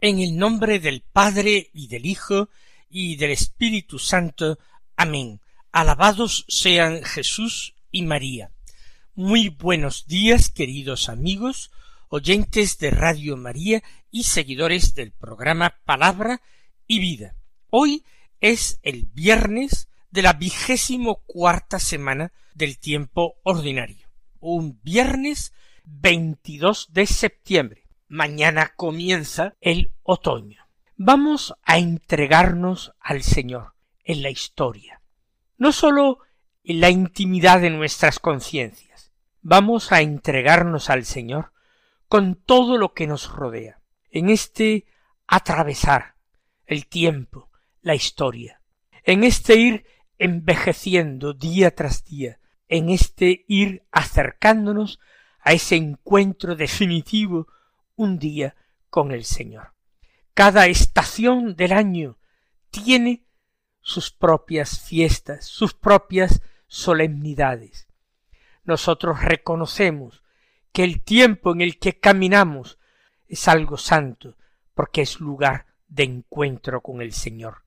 En el nombre del Padre y del Hijo y del Espíritu Santo. Amén. Alabados sean Jesús y María. Muy buenos días, queridos amigos, oyentes de Radio María y seguidores del programa Palabra y Vida. Hoy es el viernes de la vigésimo cuarta semana del tiempo ordinario. Un viernes 22 de septiembre mañana comienza el otoño. Vamos a entregarnos al Señor en la historia, no sólo en la intimidad de nuestras conciencias, vamos a entregarnos al Señor con todo lo que nos rodea, en este atravesar el tiempo, la historia, en este ir envejeciendo día tras día, en este ir acercándonos a ese encuentro definitivo un día con el Señor. Cada estación del año tiene sus propias fiestas, sus propias solemnidades. Nosotros reconocemos que el tiempo en el que caminamos es algo santo, porque es lugar de encuentro con el Señor.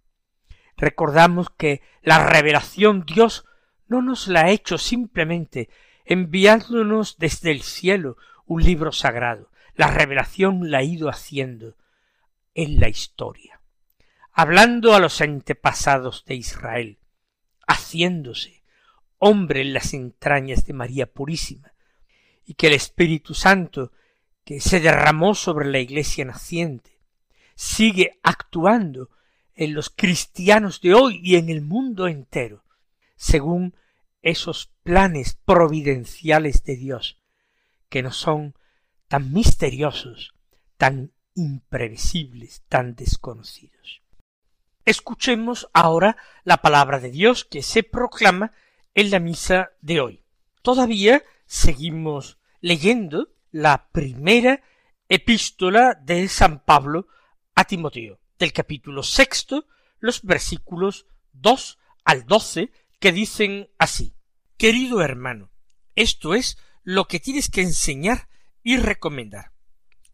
Recordamos que la revelación Dios no nos la ha hecho simplemente enviándonos desde el cielo un libro sagrado, la revelación la ha ido haciendo en la historia, hablando a los antepasados de Israel, haciéndose hombre en las entrañas de María Purísima, y que el Espíritu Santo que se derramó sobre la Iglesia naciente sigue actuando en los cristianos de hoy y en el mundo entero, según esos planes providenciales de Dios, que no son tan misteriosos, tan imprevisibles, tan desconocidos. Escuchemos ahora la palabra de Dios que se proclama en la misa de hoy. Todavía seguimos leyendo la primera epístola de San Pablo a Timoteo, del capítulo sexto, los versículos dos al doce, que dicen así Querido hermano, esto es lo que tienes que enseñar y recomendar.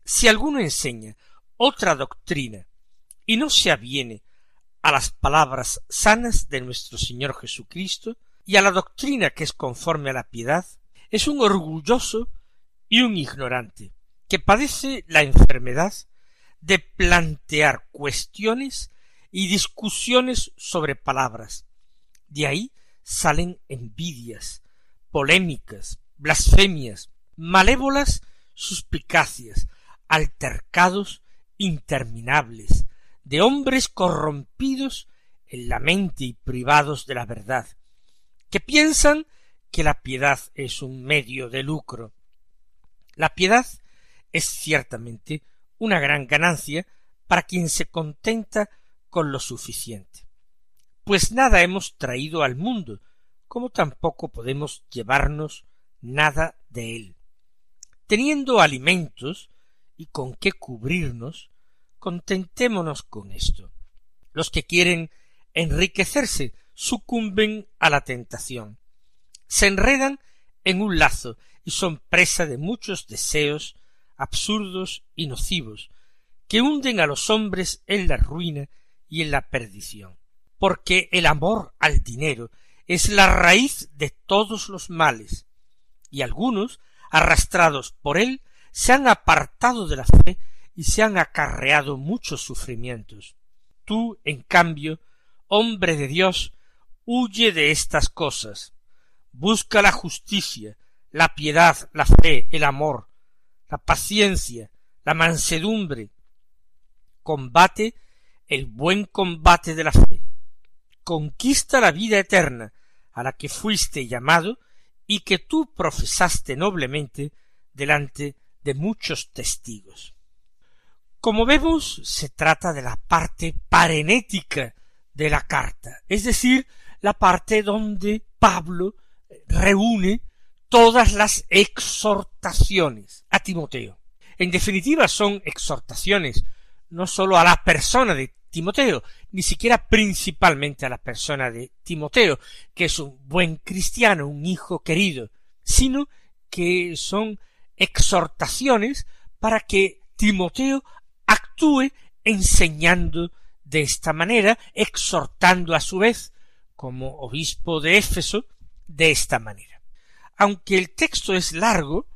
Si alguno enseña otra doctrina y no se aviene a las palabras sanas de nuestro Señor Jesucristo y a la doctrina que es conforme a la piedad, es un orgulloso y un ignorante, que padece la enfermedad de plantear cuestiones y discusiones sobre palabras. De ahí salen envidias, polémicas, blasfemias, malévolas suspicacias, altercados interminables, de hombres corrompidos en la mente y privados de la verdad, que piensan que la piedad es un medio de lucro. La piedad es ciertamente una gran ganancia para quien se contenta con lo suficiente. Pues nada hemos traído al mundo, como tampoco podemos llevarnos nada de él teniendo alimentos y con qué cubrirnos, contentémonos con esto. Los que quieren enriquecerse sucumben a la tentación, se enredan en un lazo y son presa de muchos deseos absurdos y nocivos, que hunden a los hombres en la ruina y en la perdición. Porque el amor al dinero es la raíz de todos los males, y algunos arrastrados por él, se han apartado de la fe y se han acarreado muchos sufrimientos. Tú, en cambio, hombre de Dios, huye de estas cosas. Busca la justicia, la piedad, la fe, el amor, la paciencia, la mansedumbre. Combate el buen combate de la fe. Conquista la vida eterna, a la que fuiste llamado y que tú profesaste noblemente delante de muchos testigos. Como vemos, se trata de la parte parenética de la carta, es decir, la parte donde Pablo reúne todas las exhortaciones a Timoteo. En definitiva, son exhortaciones no sólo a la persona de Timoteo, ni siquiera principalmente a la persona de Timoteo, que es un buen cristiano, un hijo querido, sino que son exhortaciones para que Timoteo actúe enseñando de esta manera, exhortando a su vez, como obispo de Éfeso, de esta manera. Aunque el texto es largo,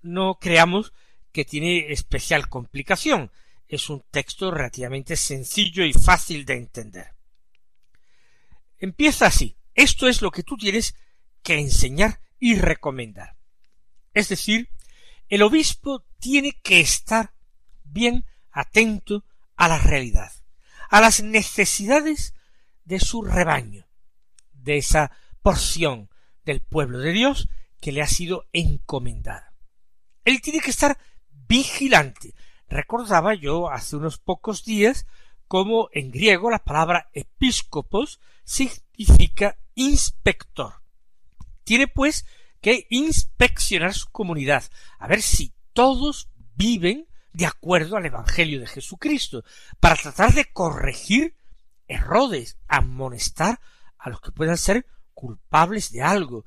no creamos que tiene especial complicación, es un texto relativamente sencillo y fácil de entender. Empieza así. Esto es lo que tú tienes que enseñar y recomendar. Es decir, el obispo tiene que estar bien atento a la realidad, a las necesidades de su rebaño, de esa porción del pueblo de Dios que le ha sido encomendada. Él tiene que estar vigilante. Recordaba yo hace unos pocos días cómo en griego la palabra episcopos significa inspector. Tiene pues que inspeccionar su comunidad, a ver si todos viven de acuerdo al Evangelio de Jesucristo, para tratar de corregir errores, amonestar a los que puedan ser culpables de algo,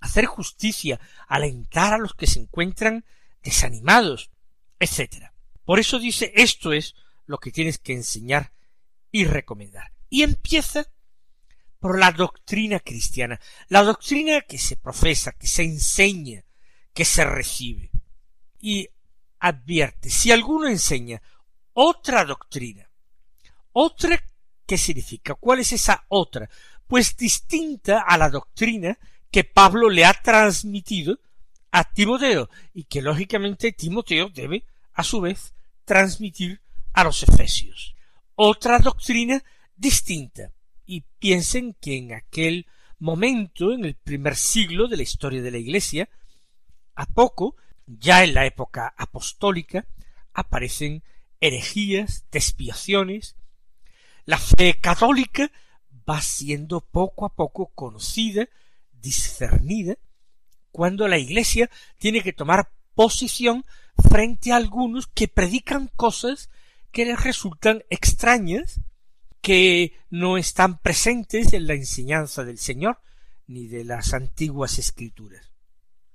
hacer justicia, alentar a los que se encuentran desanimados, etc. Por eso dice esto es lo que tienes que enseñar y recomendar. Y empieza por la doctrina cristiana, la doctrina que se profesa, que se enseña, que se recibe. Y advierte, si alguno enseña otra doctrina, otra, ¿qué significa? ¿Cuál es esa otra? Pues distinta a la doctrina que Pablo le ha transmitido a Timoteo y que lógicamente Timoteo debe, a su vez, transmitir a los efesios. Otra doctrina distinta, y piensen que en aquel momento, en el primer siglo de la historia de la Iglesia, a poco, ya en la época apostólica, aparecen herejías, despiaciones. La fe católica va siendo poco a poco conocida, discernida, cuando la Iglesia tiene que tomar posición frente a algunos que predican cosas que les resultan extrañas que no están presentes en la enseñanza del Señor ni de las antiguas escrituras.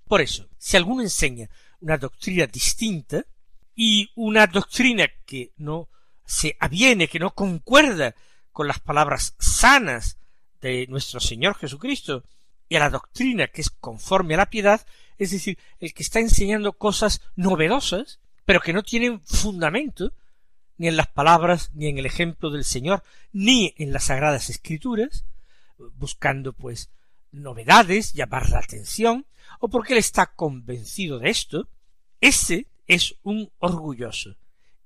Por eso, si alguno enseña una doctrina distinta y una doctrina que no se aviene, que no concuerda con las palabras sanas de nuestro Señor Jesucristo y a la doctrina que es conforme a la piedad, es decir, el que está enseñando cosas novedosas, pero que no tienen fundamento, ni en las palabras, ni en el ejemplo del Señor, ni en las sagradas escrituras, buscando pues novedades, llamar la atención, o porque él está convencido de esto, ese es un orgulloso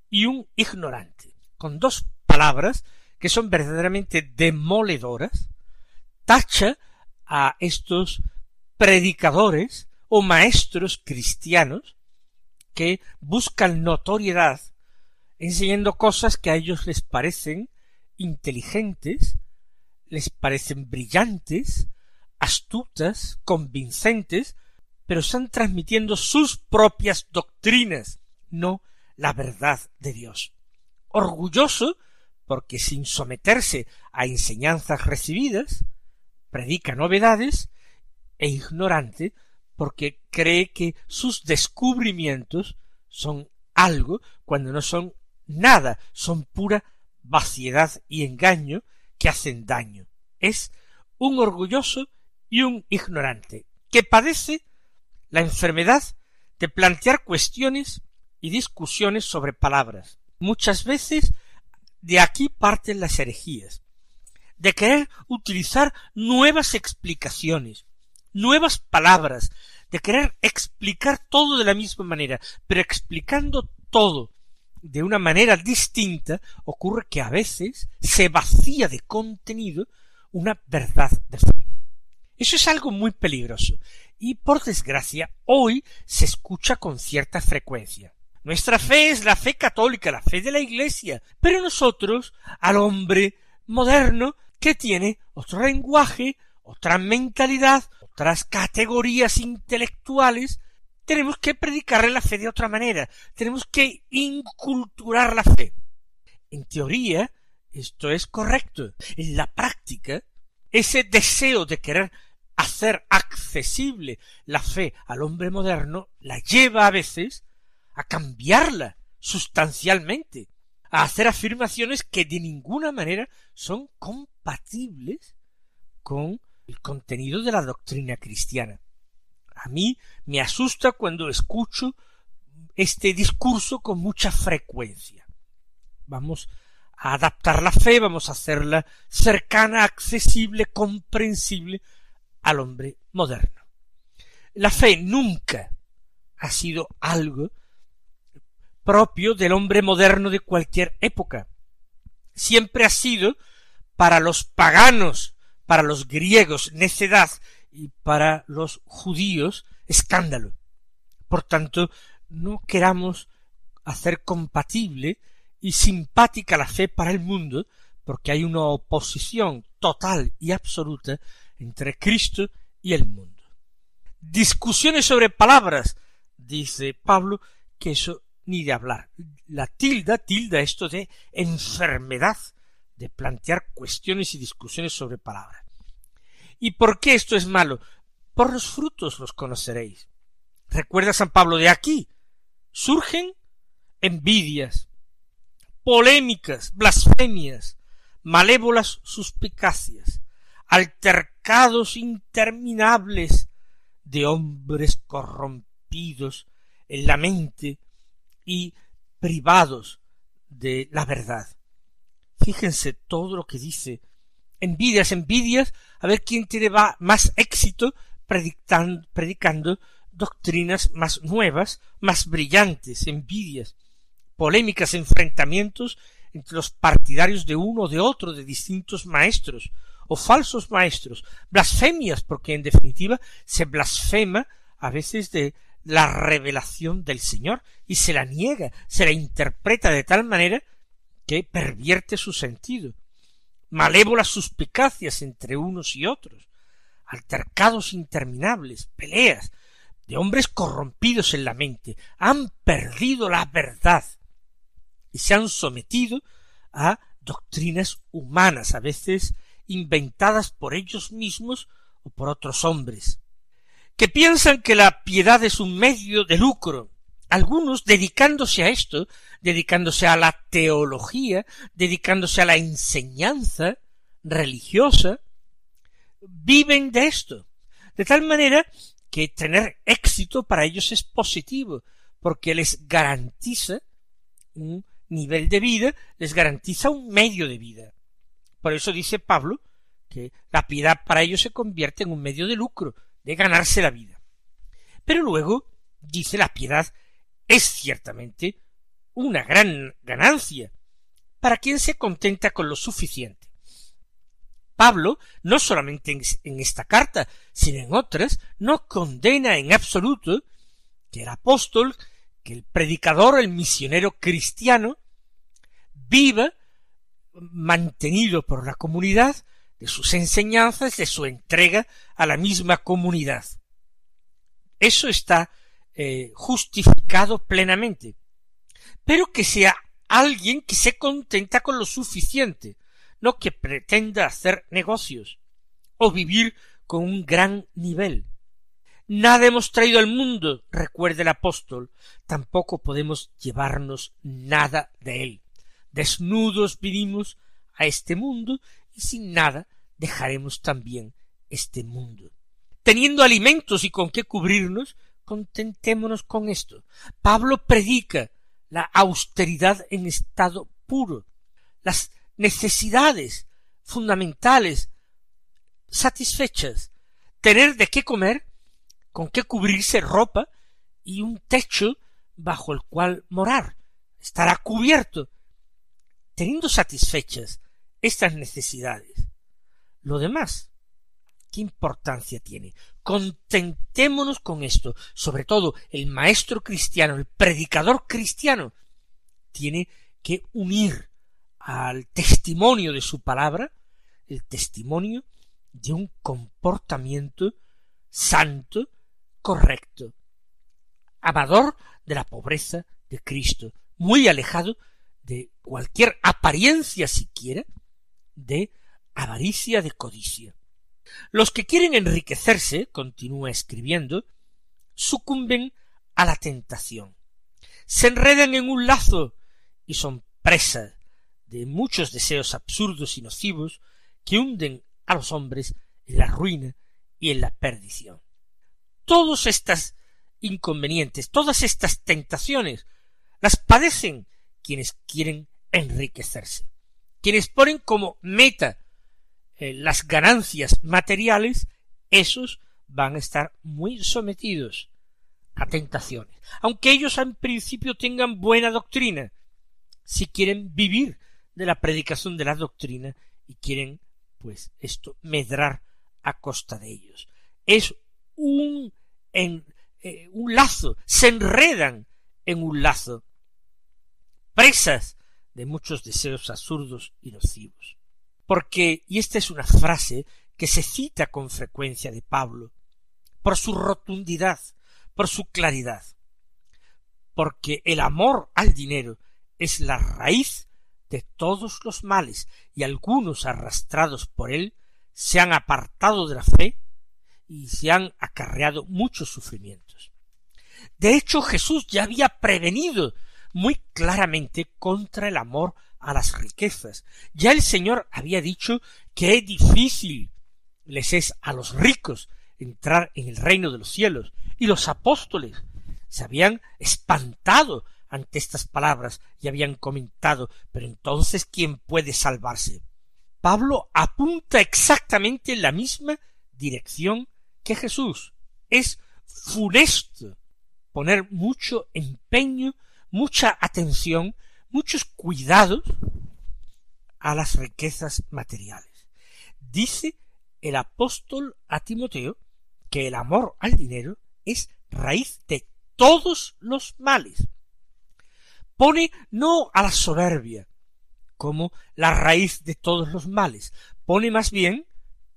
y un ignorante, con dos palabras que son verdaderamente demoledoras, tacha a estos predicadores o maestros cristianos que buscan notoriedad enseñando cosas que a ellos les parecen inteligentes, les parecen brillantes, astutas, convincentes, pero están transmitiendo sus propias doctrinas, no la verdad de Dios. Orgulloso porque sin someterse a enseñanzas recibidas, predica novedades, e ignorante porque cree que sus descubrimientos son algo cuando no son nada, son pura vaciedad y engaño que hacen daño. Es un orgulloso y un ignorante, que padece la enfermedad de plantear cuestiones y discusiones sobre palabras. Muchas veces de aquí parten las herejías, de querer utilizar nuevas explicaciones, nuevas palabras, de querer explicar todo de la misma manera, pero explicando todo de una manera distinta, ocurre que a veces se vacía de contenido una verdad de fe. Eso es algo muy peligroso y por desgracia hoy se escucha con cierta frecuencia. Nuestra fe es la fe católica, la fe de la Iglesia, pero nosotros, al hombre moderno, que tiene otro lenguaje, otra mentalidad, otras categorías intelectuales, tenemos que predicarle la fe de otra manera, tenemos que inculturar la fe. En teoría, esto es correcto. En la práctica, ese deseo de querer hacer accesible la fe al hombre moderno la lleva a veces a cambiarla sustancialmente, a hacer afirmaciones que de ninguna manera son compatibles con el contenido de la doctrina cristiana. A mí me asusta cuando escucho este discurso con mucha frecuencia. Vamos a adaptar la fe, vamos a hacerla cercana, accesible, comprensible al hombre moderno. La fe nunca ha sido algo propio del hombre moderno de cualquier época. Siempre ha sido para los paganos, para los griegos necedad y para los judíos escándalo. Por tanto, no queramos hacer compatible y simpática la fe para el mundo, porque hay una oposición total y absoluta entre Cristo y el mundo. Discusiones sobre palabras, dice Pablo, que eso ni de hablar. La tilda tilda esto de enfermedad, de plantear cuestiones y discusiones sobre palabras. ¿Y por qué esto es malo? Por los frutos los conoceréis. Recuerda San Pablo de aquí. Surgen envidias, polémicas, blasfemias, malévolas suspicacias, altercados interminables de hombres corrompidos en la mente y privados de la verdad. Fíjense todo lo que dice. Envidias, envidias, a ver quién tiene más éxito predicando, predicando doctrinas más nuevas, más brillantes, envidias, polémicas, enfrentamientos entre los partidarios de uno o de otro, de distintos maestros, o falsos maestros, blasfemias, porque en definitiva se blasfema a veces de la revelación del Señor y se la niega, se la interpreta de tal manera que pervierte su sentido. Malévolas suspicacias entre unos y otros, altercados interminables, peleas, de hombres corrompidos en la mente, han perdido la verdad y se han sometido a doctrinas humanas, a veces inventadas por ellos mismos o por otros hombres, que piensan que la piedad es un medio de lucro, algunos dedicándose a esto, dedicándose a la teología, dedicándose a la enseñanza religiosa, viven de esto, de tal manera que tener éxito para ellos es positivo, porque les garantiza un nivel de vida, les garantiza un medio de vida. Por eso dice Pablo que la piedad para ellos se convierte en un medio de lucro, de ganarse la vida. Pero luego dice la piedad es ciertamente una gran ganancia para quien se contenta con lo suficiente. Pablo, no solamente en, esta carta, sino en otras, no condena en absoluto que el apóstol, que el predicador, el misionero cristiano, viva mantenido por la comunidad, de sus enseñanzas, de su entrega a la misma comunidad. Eso está eh, justificado plenamente. Pero que sea alguien que se contenta con lo suficiente, no que pretenda hacer negocios o vivir con un gran nivel. Nada hemos traído al mundo, recuerde el apóstol, tampoco podemos llevarnos nada de él. Desnudos vinimos a este mundo y sin nada dejaremos también este mundo. Teniendo alimentos y con qué cubrirnos, contentémonos con esto. Pablo predica la austeridad en estado puro, las necesidades fundamentales satisfechas, tener de qué comer, con qué cubrirse ropa y un techo bajo el cual morar, estará cubierto teniendo satisfechas estas necesidades, lo demás ¿Qué importancia tiene? Contentémonos con esto. Sobre todo el maestro cristiano, el predicador cristiano, tiene que unir al testimonio de su palabra el testimonio de un comportamiento santo, correcto, amador de la pobreza de Cristo, muy alejado de cualquier apariencia siquiera de avaricia, de codicia. Los que quieren enriquecerse, continúa escribiendo, sucumben a la tentación, se enredan en un lazo y son presa de muchos deseos absurdos y nocivos que hunden a los hombres en la ruina y en la perdición. Todos estos inconvenientes, todas estas tentaciones, las padecen quienes quieren enriquecerse, quienes ponen como meta eh, las ganancias materiales, esos van a estar muy sometidos a tentaciones, aunque ellos en principio tengan buena doctrina, si quieren vivir de la predicación de la doctrina y quieren pues esto medrar a costa de ellos. Es un, en, eh, un lazo, se enredan en un lazo, presas de muchos deseos absurdos y nocivos. Porque, y esta es una frase que se cita con frecuencia de Pablo, por su rotundidad, por su claridad, porque el amor al dinero es la raíz de todos los males, y algunos arrastrados por él se han apartado de la fe y se han acarreado muchos sufrimientos. De hecho, Jesús ya había prevenido muy claramente contra el amor a las riquezas. Ya el Señor había dicho que es difícil les es a los ricos entrar en el reino de los cielos, y los apóstoles se habían espantado ante estas palabras y habían comentado, pero entonces ¿quién puede salvarse? Pablo apunta exactamente en la misma dirección que Jesús. Es funesto poner mucho empeño, mucha atención, muchos cuidados a las riquezas materiales. Dice el apóstol a Timoteo que el amor al dinero es raíz de todos los males pone no a la soberbia como la raíz de todos los males, pone más bien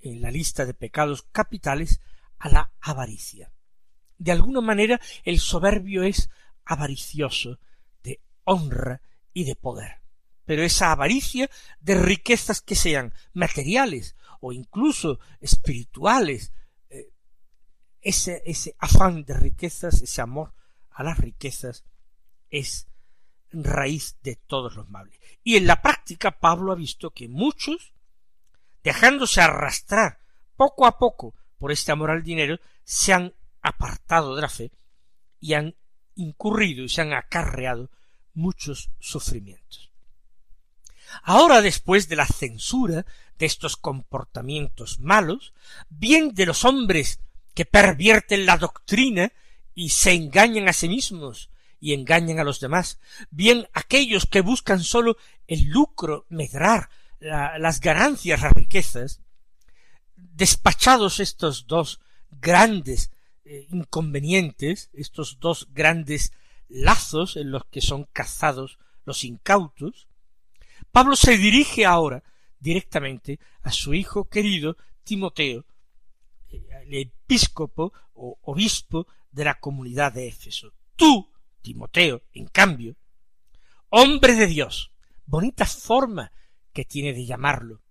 en la lista de pecados capitales a la avaricia. De alguna manera el soberbio es avaricioso de honra y de poder. Pero esa avaricia de riquezas que sean materiales o incluso espirituales, eh, ese, ese afán de riquezas, ese amor a las riquezas, es raíz de todos los males. Y en la práctica Pablo ha visto que muchos, dejándose arrastrar poco a poco por este amor al dinero, se han apartado de la fe y han incurrido y se han acarreado muchos sufrimientos. Ahora, después de la censura de estos comportamientos malos, bien de los hombres que pervierten la doctrina y se engañan a sí mismos y engañan a los demás, bien aquellos que buscan sólo el lucro, medrar, las ganancias, las riquezas, despachados estos dos grandes eh, inconvenientes, estos dos grandes lazos en los que son cazados los incautos, Pablo se dirige ahora directamente a su hijo querido Timoteo, el episcopo o obispo de la comunidad de Éfeso. Tú, Timoteo, en cambio, hombre de Dios, bonita forma que tiene de llamarlo.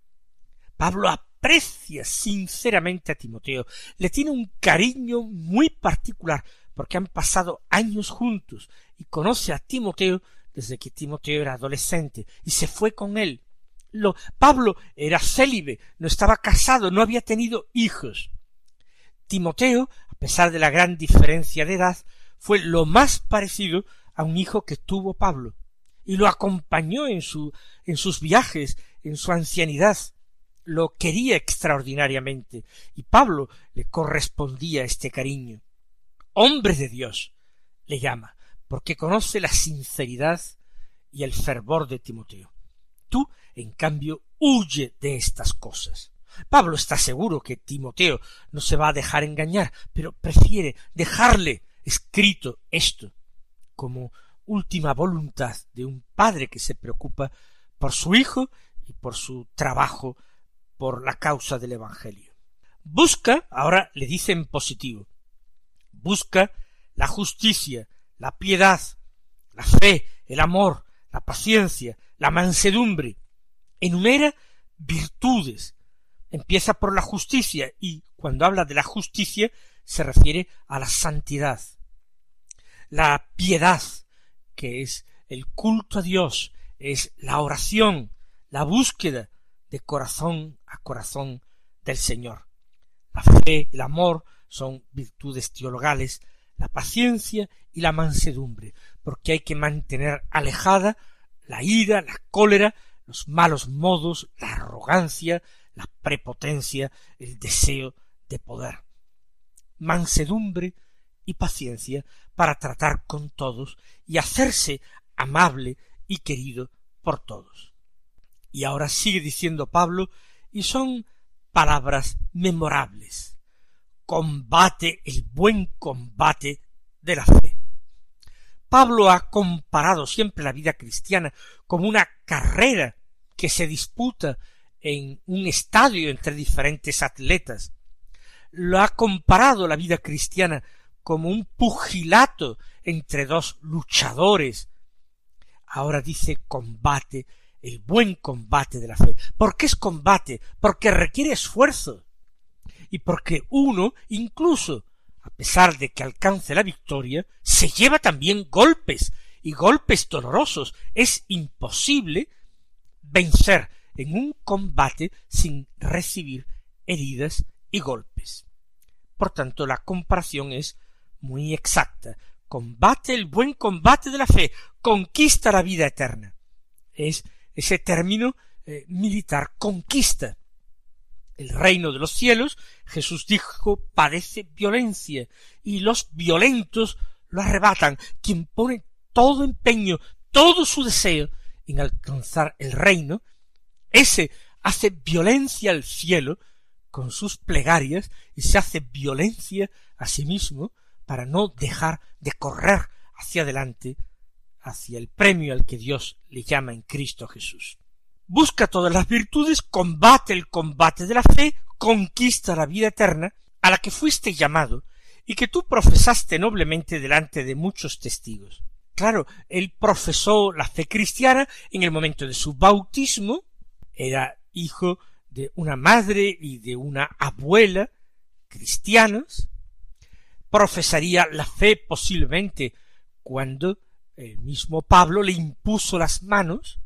Pablo aprecia sinceramente a Timoteo, le tiene un cariño muy particular, porque han pasado años juntos y conoce a Timoteo desde que Timoteo era adolescente y se fue con él. Lo, Pablo era célibe, no estaba casado, no había tenido hijos. Timoteo, a pesar de la gran diferencia de edad, fue lo más parecido a un hijo que tuvo Pablo, y lo acompañó en su en sus viajes, en su ancianidad, lo quería extraordinariamente, y Pablo le correspondía este cariño. Hombre de Dios le llama, porque conoce la sinceridad y el fervor de Timoteo. Tú, en cambio, huye de estas cosas. Pablo está seguro que Timoteo no se va a dejar engañar, pero prefiere dejarle escrito esto como última voluntad de un padre que se preocupa por su hijo y por su trabajo por la causa del Evangelio. Busca, ahora le dice en positivo, busca la justicia, la piedad, la fe, el amor, la paciencia, la mansedumbre. Enumera virtudes. Empieza por la justicia y cuando habla de la justicia se refiere a la santidad. La piedad, que es el culto a Dios, es la oración, la búsqueda de corazón a corazón del Señor. La fe, el amor son virtudes teologales, la paciencia y la mansedumbre, porque hay que mantener alejada la ira, la cólera, los malos modos, la arrogancia, la prepotencia, el deseo de poder. Mansedumbre y paciencia para tratar con todos y hacerse amable y querido por todos. Y ahora sigue diciendo Pablo, y son palabras memorables. Combate el buen combate de la fe. Pablo ha comparado siempre la vida cristiana como una carrera que se disputa en un estadio entre diferentes atletas. Lo ha comparado la vida cristiana como un pugilato entre dos luchadores. Ahora dice combate, el buen combate de la fe. ¿Por qué es combate? Porque requiere esfuerzo. Y porque uno, incluso a pesar de que alcance la victoria, se lleva también golpes, y golpes dolorosos. Es imposible vencer en un combate sin recibir heridas y golpes. Por tanto, la comparación es muy exacta. Combate el buen combate de la fe, conquista la vida eterna. Es ese término eh, militar, conquista el reino de los cielos, Jesús dijo, padece violencia, y los violentos lo arrebatan. Quien pone todo empeño, todo su deseo en alcanzar el reino, ese hace violencia al cielo con sus plegarias y se hace violencia a sí mismo para no dejar de correr hacia adelante, hacia el premio al que Dios le llama en Cristo Jesús busca todas las virtudes, combate el combate de la fe, conquista la vida eterna, a la que fuiste llamado, y que tú profesaste noblemente delante de muchos testigos. Claro, él profesó la fe cristiana en el momento de su bautismo, era hijo de una madre y de una abuela cristianos, profesaría la fe posiblemente cuando el mismo Pablo le impuso las manos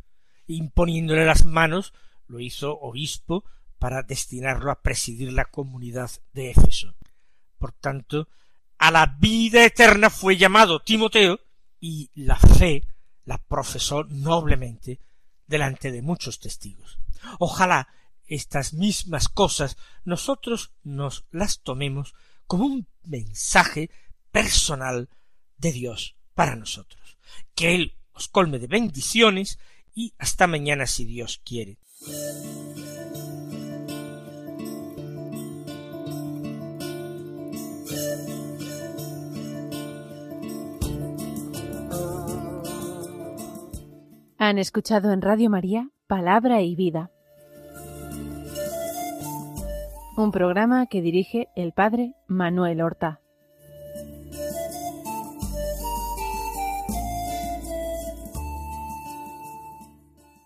imponiéndole las manos, lo hizo obispo para destinarlo a presidir la comunidad de Éfeso. Por tanto, a la vida eterna fue llamado Timoteo y la fe la profesó noblemente delante de muchos testigos. Ojalá estas mismas cosas nosotros nos las tomemos como un mensaje personal de Dios para nosotros. Que Él os colme de bendiciones y hasta mañana si Dios quiere. Han escuchado en Radio María Palabra y Vida, un programa que dirige el Padre Manuel Horta.